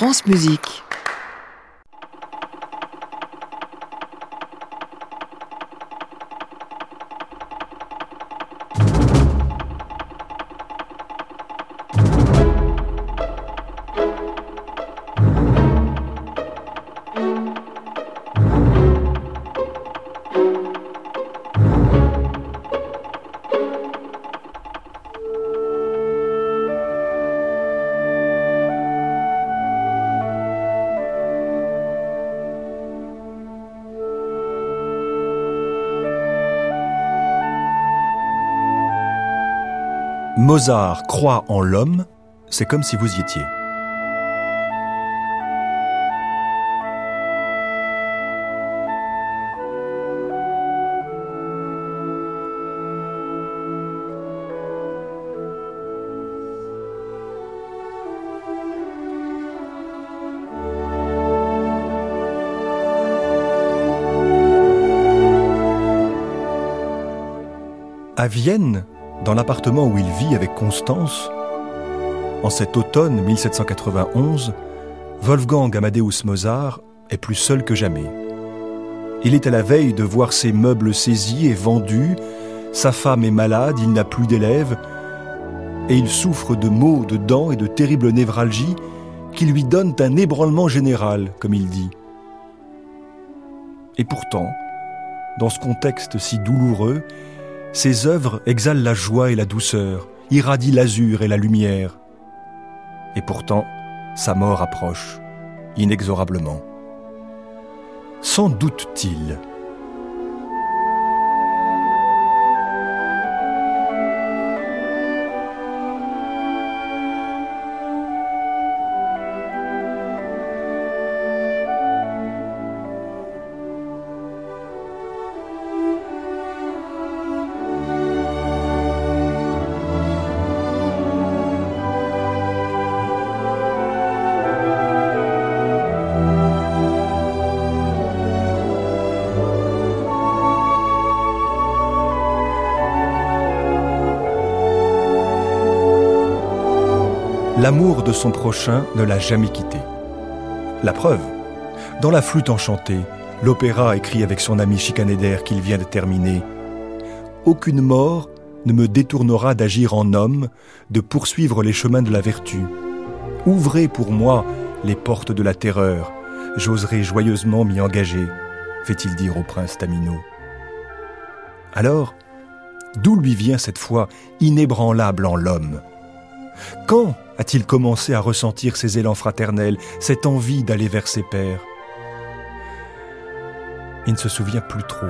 France Musique. Mozart croit en l'homme, c'est comme si vous y étiez. À Vienne, dans l'appartement où il vit avec Constance, en cet automne 1791, Wolfgang Amadeus Mozart est plus seul que jamais. Il est à la veille de voir ses meubles saisis et vendus, sa femme est malade, il n'a plus d'élèves, et il souffre de maux de dents et de terribles névralgies qui lui donnent un ébranlement général, comme il dit. Et pourtant, dans ce contexte si douloureux, ses œuvres exhalent la joie et la douceur, irradient l'azur et la lumière. Et pourtant, sa mort approche, inexorablement. Sans doute-t-il L'amour de son prochain ne l'a jamais quitté. La preuve, dans La flûte enchantée, l'opéra écrit avec son ami Chicanéder qu'il vient de terminer Aucune mort ne me détournera d'agir en homme, de poursuivre les chemins de la vertu. Ouvrez pour moi les portes de la terreur, j'oserai joyeusement m'y engager, fait-il dire au prince Tamino. Alors, d'où lui vient cette foi inébranlable en l'homme? Quand a-t-il commencé à ressentir ces élans fraternels, cette envie d'aller vers ses pères Il ne se souvient plus trop.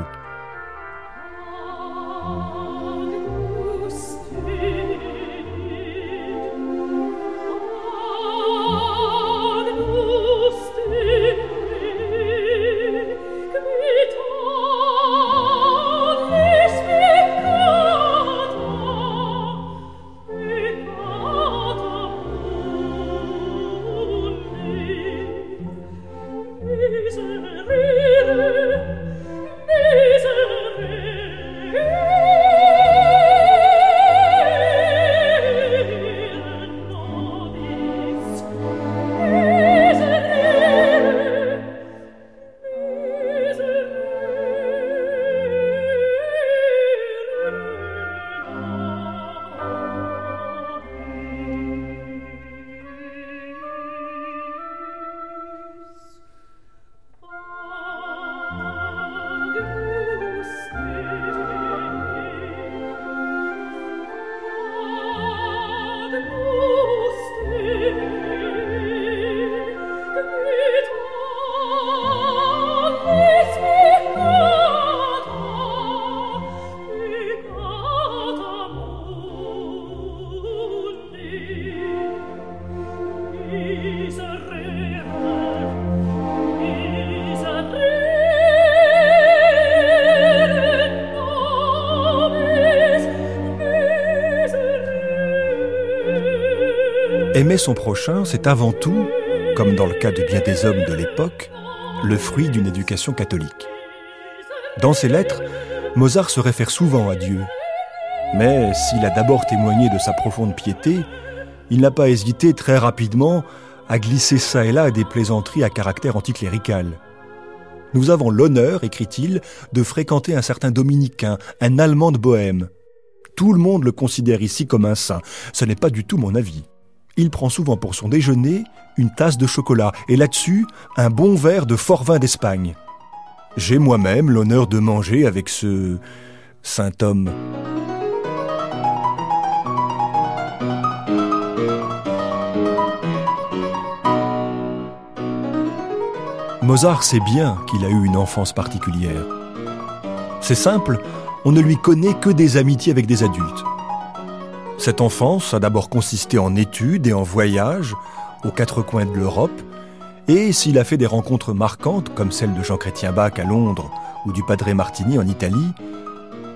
Aimer son prochain, c'est avant tout, comme dans le cas de bien des hommes de l'époque, le fruit d'une éducation catholique. Dans ses lettres, Mozart se réfère souvent à Dieu. Mais s'il a d'abord témoigné de sa profonde piété, il n'a pas hésité très rapidement à glisser ça et là des plaisanteries à caractère anticlérical. Nous avons l'honneur, écrit-il, de fréquenter un certain dominicain, un Allemand de Bohême. Tout le monde le considère ici comme un saint. Ce n'est pas du tout mon avis. Il prend souvent pour son déjeuner une tasse de chocolat et là-dessus un bon verre de fort vin d'Espagne. J'ai moi-même l'honneur de manger avec ce saint homme. Mozart sait bien qu'il a eu une enfance particulière. C'est simple, on ne lui connaît que des amitiés avec des adultes. Cette enfance a d'abord consisté en études et en voyages aux quatre coins de l'Europe, et s'il a fait des rencontres marquantes comme celle de Jean-Chrétien Bach à Londres ou du Padre Martini en Italie,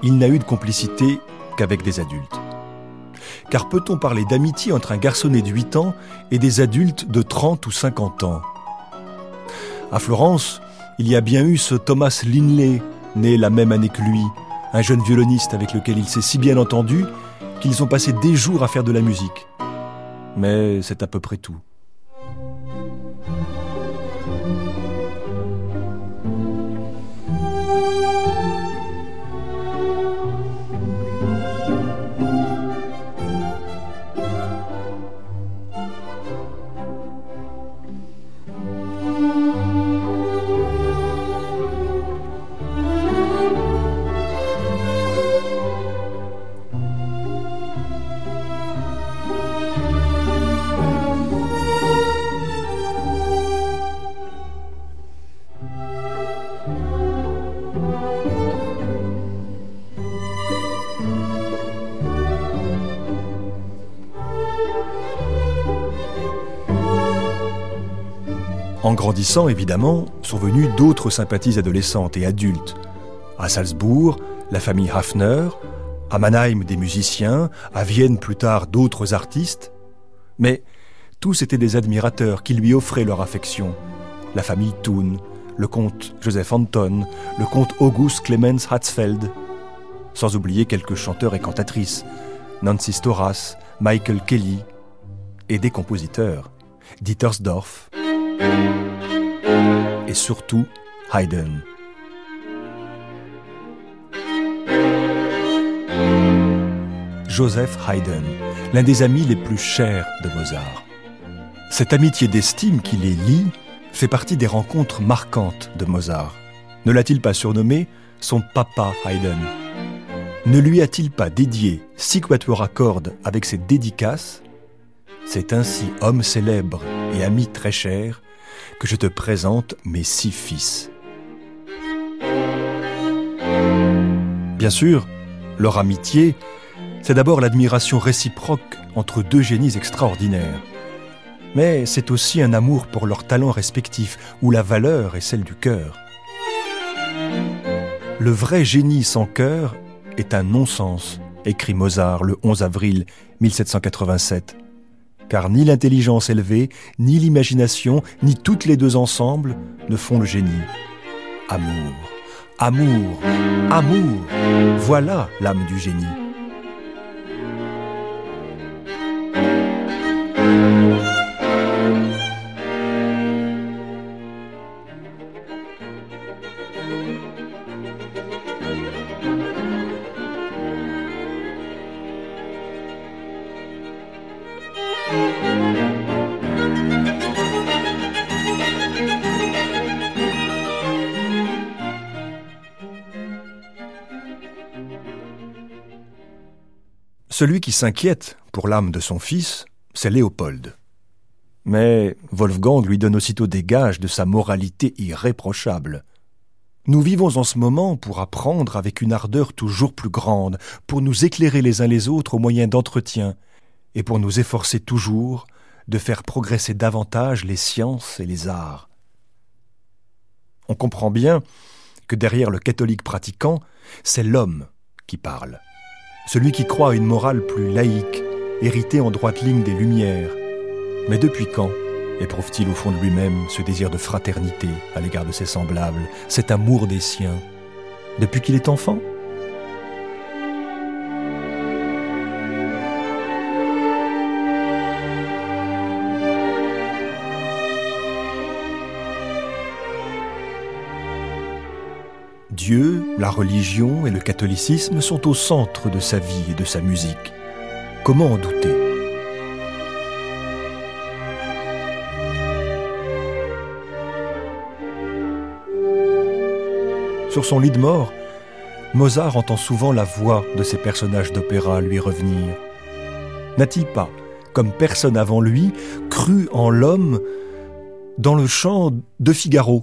il n'a eu de complicité qu'avec des adultes. Car peut-on parler d'amitié entre un garçonnet de 8 ans et des adultes de 30 ou 50 ans? À Florence, il y a bien eu ce Thomas Linley, né la même année que lui, un jeune violoniste avec lequel il s'est si bien entendu qu'ils ont passé des jours à faire de la musique. Mais c'est à peu près tout. En grandissant, évidemment, sont venues d'autres sympathies adolescentes et adultes. À Salzbourg, la famille Hafner, à Mannheim des musiciens, à Vienne plus tard d'autres artistes. Mais tous étaient des admirateurs qui lui offraient leur affection. La famille Thun, le comte Joseph Anton, le comte August Clemens Hatzfeld, sans oublier quelques chanteurs et cantatrices, Nancy Storas, Michael Kelly, et des compositeurs, Dietersdorf, surtout Haydn. Joseph Haydn, l'un des amis les plus chers de Mozart. Cette amitié d'estime qui les lie fait partie des rencontres marquantes de Mozart. Ne l'a-t-il pas surnommé son papa Haydn? Ne lui a-t-il pas dédié six quatuors à cordes avec ses dédicaces? C'est ainsi, homme célèbre et ami très cher, que je te présente mes six fils. Bien sûr, leur amitié, c'est d'abord l'admiration réciproque entre deux génies extraordinaires. Mais c'est aussi un amour pour leurs talents respectifs, où la valeur est celle du cœur. Le vrai génie sans cœur est un non-sens, écrit Mozart le 11 avril 1787 car ni l'intelligence élevée, ni l'imagination, ni toutes les deux ensemble ne font le génie. Amour, amour, amour, voilà l'âme du génie. Celui qui s'inquiète pour l'âme de son fils, c'est Léopold. Mais Wolfgang lui donne aussitôt des gages de sa moralité irréprochable. Nous vivons en ce moment pour apprendre avec une ardeur toujours plus grande, pour nous éclairer les uns les autres au moyen d'entretien, et pour nous efforcer toujours de faire progresser davantage les sciences et les arts. On comprend bien que derrière le catholique pratiquant, c'est l'homme qui parle celui qui croit à une morale plus laïque, héritée en droite ligne des Lumières. Mais depuis quand éprouve-t-il au fond de lui-même ce désir de fraternité à l'égard de ses semblables, cet amour des siens? Depuis qu'il est enfant? Dieu, la religion et le catholicisme sont au centre de sa vie et de sa musique. Comment en douter? Sur son lit de mort, Mozart entend souvent la voix de ses personnages d'opéra lui revenir. N'a-t-il pas, comme personne avant lui, cru en l'homme dans le chant de Figaro?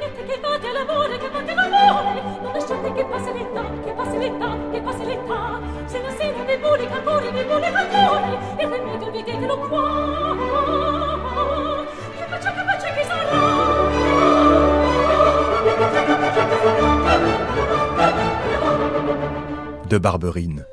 De Barberine.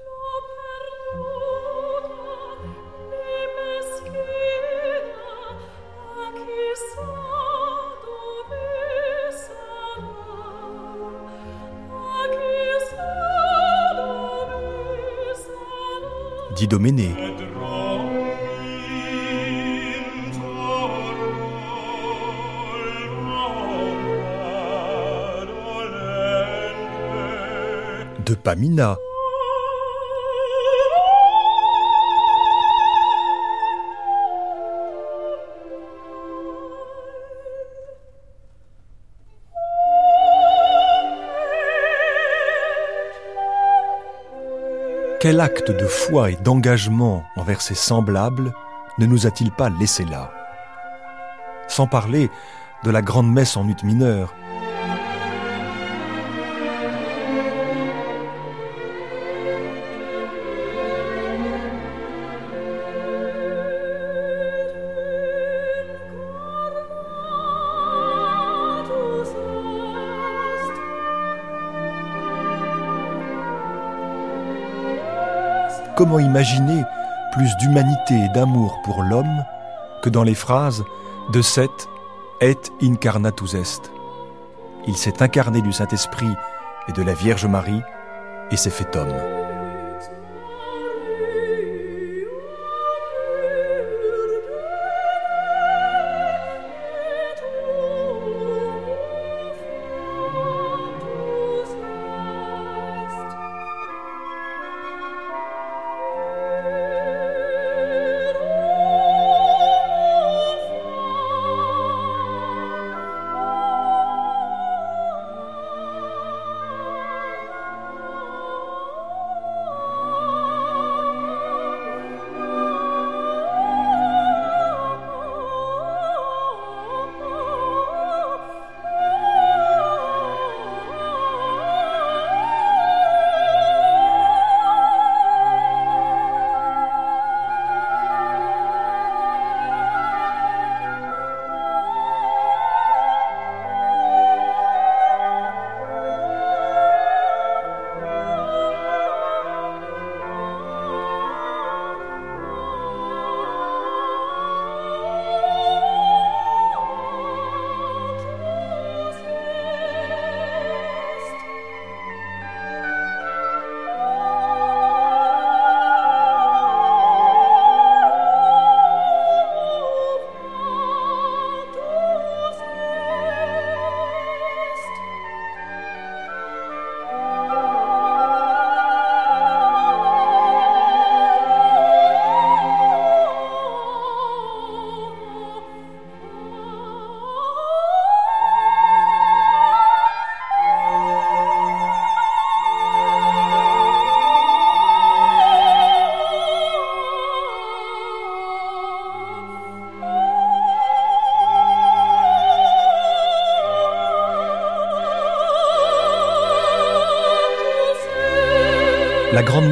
Doméné. De Pamina. Quel acte de foi et d'engagement envers ses semblables ne nous a-t-il pas laissé là? Sans parler de la grande messe en ut mineure, Comment imaginer plus d'humanité et d'amour pour l'homme que dans les phrases de cet et incarnatus est Il s'est incarné du Saint-Esprit et de la Vierge Marie et s'est fait homme.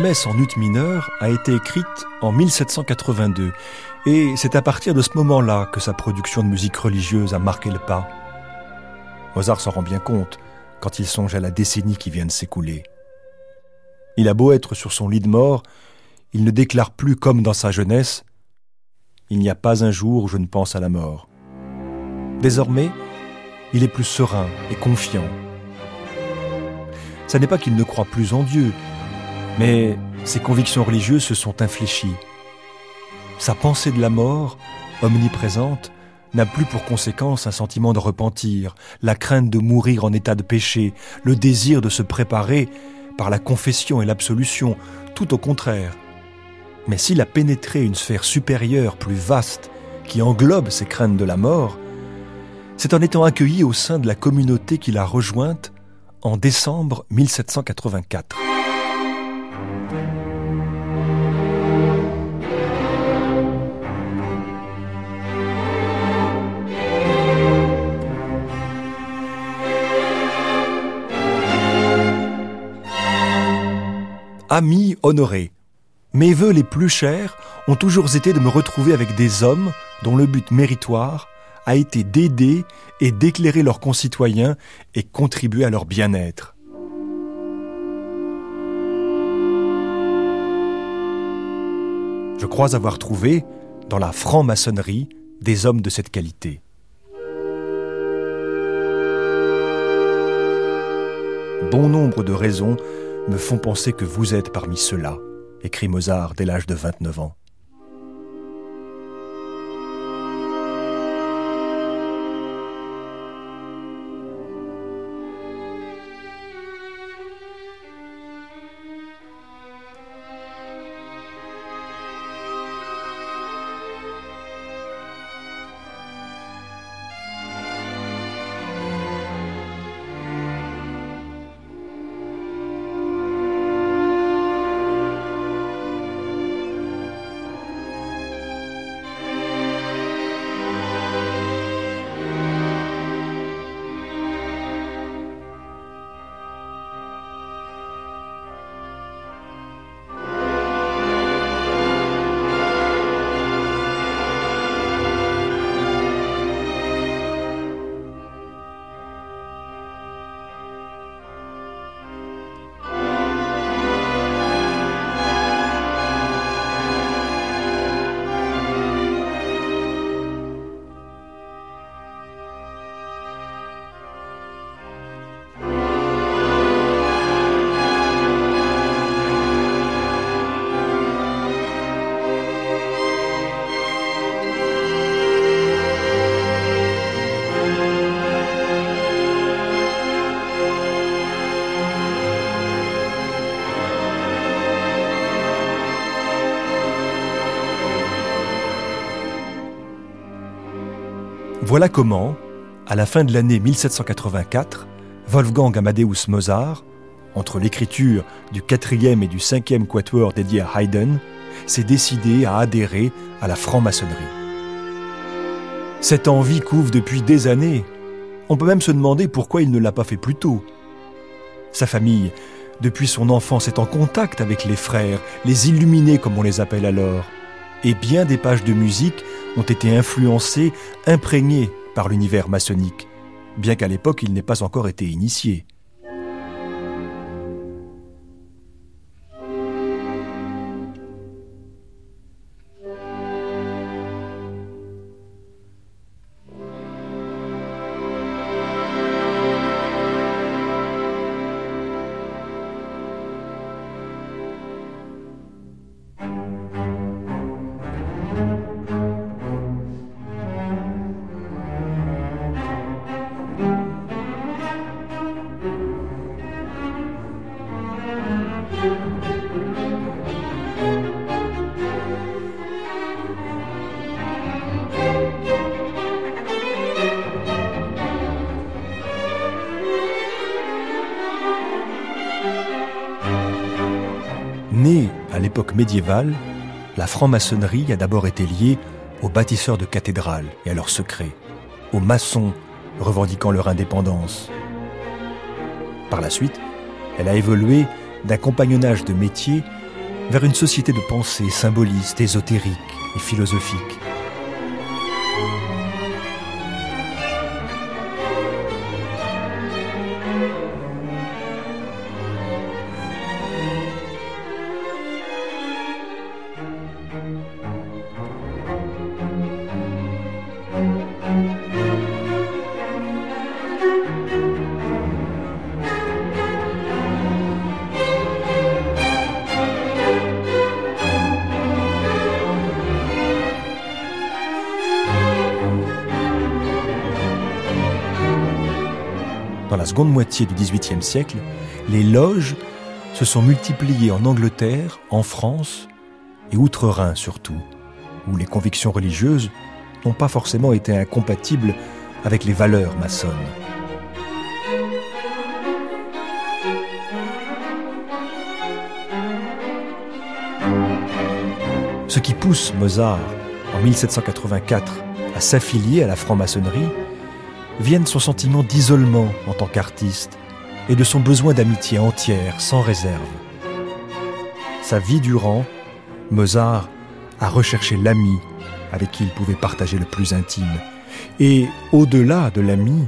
En ut mineur a été écrite en 1782 et c'est à partir de ce moment-là que sa production de musique religieuse a marqué le pas. Mozart s'en rend bien compte quand il songe à la décennie qui vient de s'écouler. Il a beau être sur son lit de mort, il ne déclare plus comme dans sa jeunesse Il n'y a pas un jour où je ne pense à la mort. Désormais, il est plus serein et confiant. Ce n'est pas qu'il ne croit plus en Dieu, mais ses convictions religieuses se sont infléchies. Sa pensée de la mort, omniprésente, n'a plus pour conséquence un sentiment de repentir, la crainte de mourir en état de péché, le désir de se préparer par la confession et l'absolution, tout au contraire. Mais s'il a pénétré une sphère supérieure, plus vaste, qui englobe ces craintes de la mort, c'est en étant accueilli au sein de la communauté qu'il a rejointe en décembre 1784. Ami honoré, mes vœux les plus chers ont toujours été de me retrouver avec des hommes dont le but méritoire a été d'aider et d'éclairer leurs concitoyens et contribuer à leur bien-être. Je crois avoir trouvé, dans la franc-maçonnerie, des hommes de cette qualité. Bon nombre de raisons me font penser que vous êtes parmi ceux-là, écrit Mozart dès l'âge de 29 ans. Voilà comment, à la fin de l'année 1784, Wolfgang Amadeus Mozart, entre l'écriture du quatrième et du cinquième quatuor dédié à Haydn, s'est décidé à adhérer à la franc-maçonnerie. Cette envie couvre depuis des années. On peut même se demander pourquoi il ne l'a pas fait plus tôt. Sa famille, depuis son enfance, est en contact avec les frères, les illuminés comme on les appelle alors et bien des pages de musique ont été influencées, imprégnées par l'univers maçonnique, bien qu'à l'époque il n'ait pas encore été initié. Médiévale, la franc-maçonnerie a d'abord été liée aux bâtisseurs de cathédrales et à leurs secrets, aux maçons revendiquant leur indépendance. Par la suite, elle a évolué d'un compagnonnage de métiers vers une société de pensée symboliste, ésotérique et philosophique. Seconde moitié du XVIIIe siècle, les loges se sont multipliées en Angleterre, en France et outre-Rhin surtout, où les convictions religieuses n'ont pas forcément été incompatibles avec les valeurs maçonnes. Ce qui pousse Mozart, en 1784, à s'affilier à la franc-maçonnerie, vient de son sentiment d'isolement en tant qu'artiste et de son besoin d'amitié entière, sans réserve. Sa vie durant, Mozart a recherché l'ami avec qui il pouvait partager le plus intime, et au-delà de l'ami,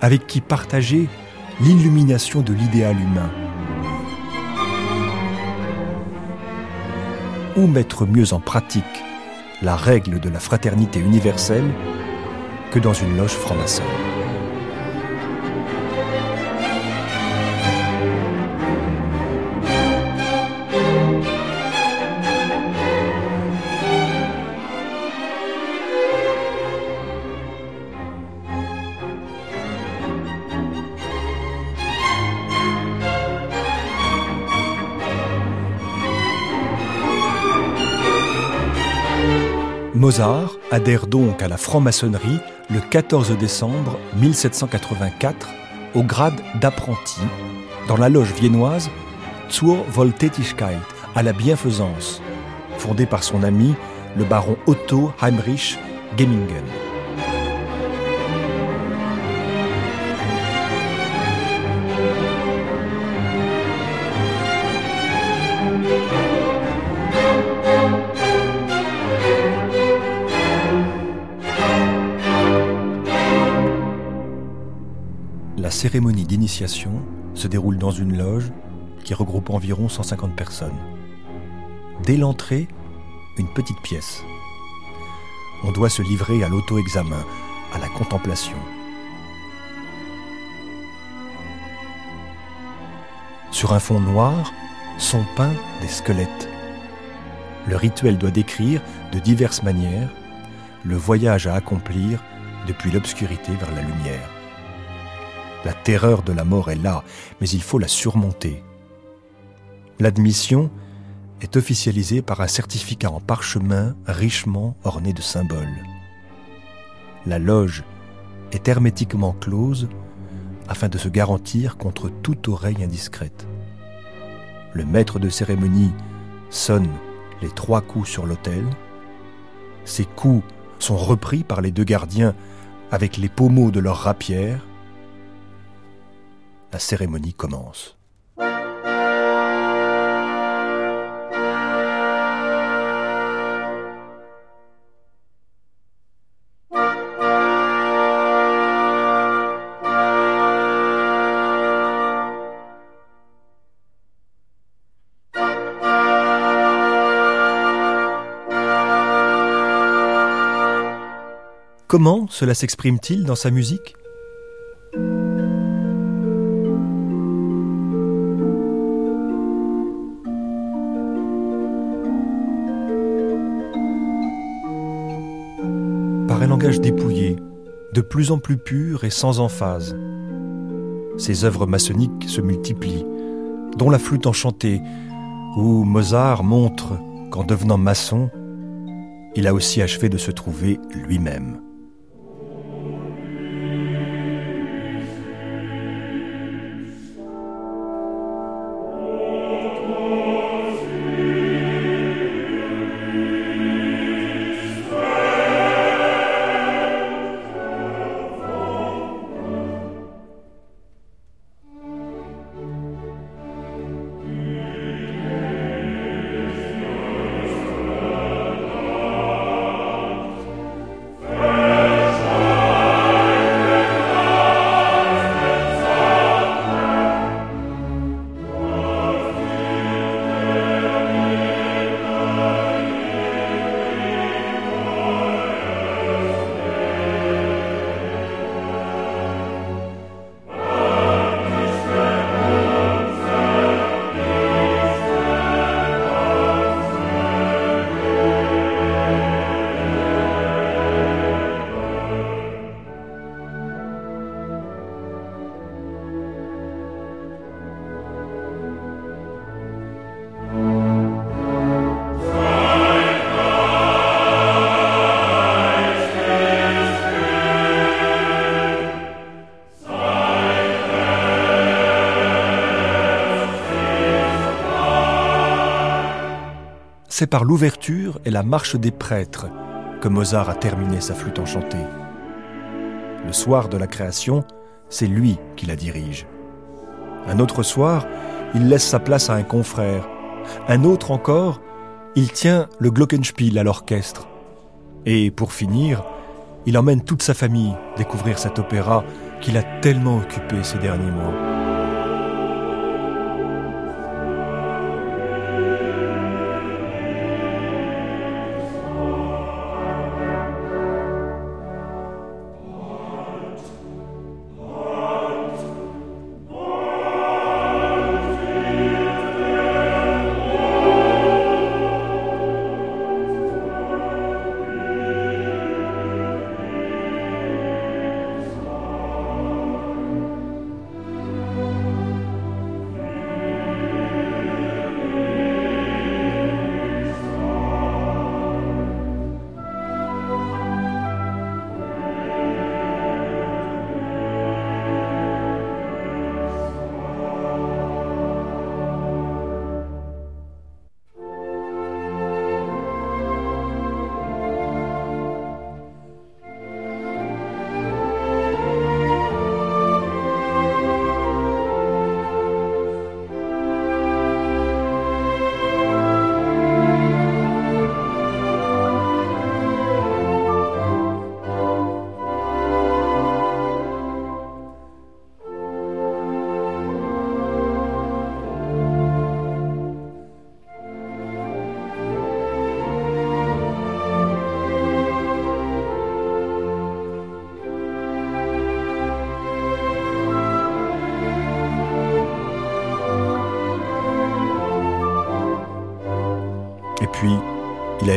avec qui partager l'illumination de l'idéal humain. Où mettre mieux en pratique la règle de la fraternité universelle que dans une loge franc-maçonne Mozart adhère donc à la franc-maçonnerie le 14 décembre 1784 au grade d'apprenti dans la loge viennoise Zur Wohltätigkeit, à la bienfaisance, fondée par son ami le baron Otto Heinrich Gemmingen. Cérémonie d'initiation se déroule dans une loge qui regroupe environ 150 personnes. Dès l'entrée, une petite pièce. On doit se livrer à l'auto-examen, à la contemplation. Sur un fond noir sont peints des squelettes. Le rituel doit décrire de diverses manières le voyage à accomplir depuis l'obscurité vers la lumière. La terreur de la mort est là, mais il faut la surmonter. L'admission est officialisée par un certificat en parchemin richement orné de symboles. La loge est hermétiquement close afin de se garantir contre toute oreille indiscrète. Le maître de cérémonie sonne les trois coups sur l'autel. Ces coups sont repris par les deux gardiens avec les pommeaux de leurs rapières la cérémonie commence. Comment cela s'exprime-t-il dans sa musique? Plus en plus pur et sans emphase. Ses œuvres maçonniques se multiplient, dont la flûte enchantée, où Mozart montre qu'en devenant maçon, il a aussi achevé de se trouver lui-même. C'est par l'ouverture et la marche des prêtres que Mozart a terminé sa flûte enchantée. Le soir de la création, c'est lui qui la dirige. Un autre soir, il laisse sa place à un confrère. Un autre encore, il tient le Glockenspiel à l'orchestre. Et pour finir, il emmène toute sa famille découvrir cet opéra qu'il a tellement occupé ces derniers mois.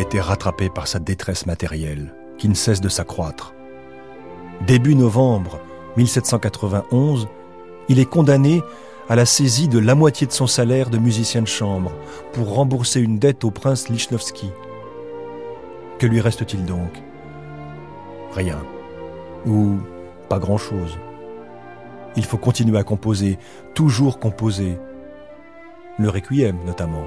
Été rattrapé par sa détresse matérielle, qui ne cesse de s'accroître. Début novembre 1791, il est condamné à la saisie de la moitié de son salaire de musicien de chambre pour rembourser une dette au prince Lichnowsky. Que lui reste-t-il donc? Rien. Ou pas grand-chose. Il faut continuer à composer, toujours composer. Le requiem notamment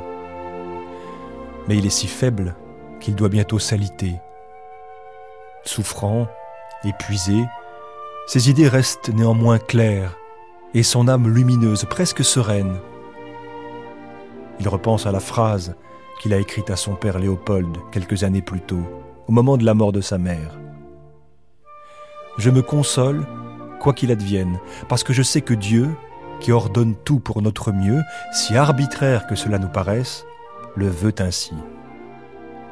mais il est si faible qu'il doit bientôt s'aliter. Souffrant, épuisé, ses idées restent néanmoins claires et son âme lumineuse, presque sereine. Il repense à la phrase qu'il a écrite à son père Léopold quelques années plus tôt, au moment de la mort de sa mère. Je me console, quoi qu'il advienne, parce que je sais que Dieu, qui ordonne tout pour notre mieux, si arbitraire que cela nous paraisse, le veut ainsi.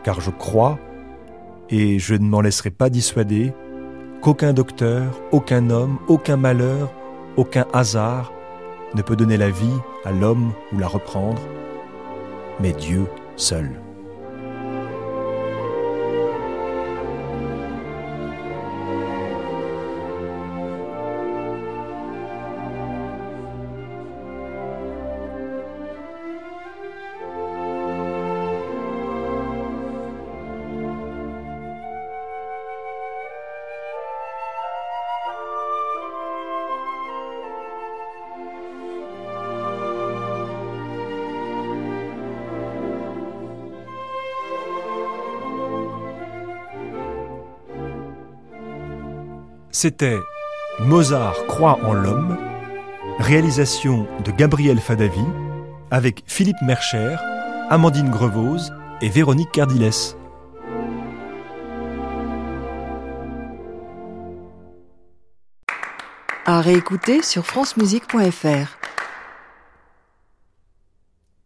Car je crois, et je ne m'en laisserai pas dissuader, qu'aucun docteur, aucun homme, aucun malheur, aucun hasard ne peut donner la vie à l'homme ou la reprendre, mais Dieu seul. C'était Mozart croit en l'homme, réalisation de Gabriel Fadavi, avec Philippe Mercher, Amandine Grevose et Véronique Cardiles. À réécouter sur francemusique.fr.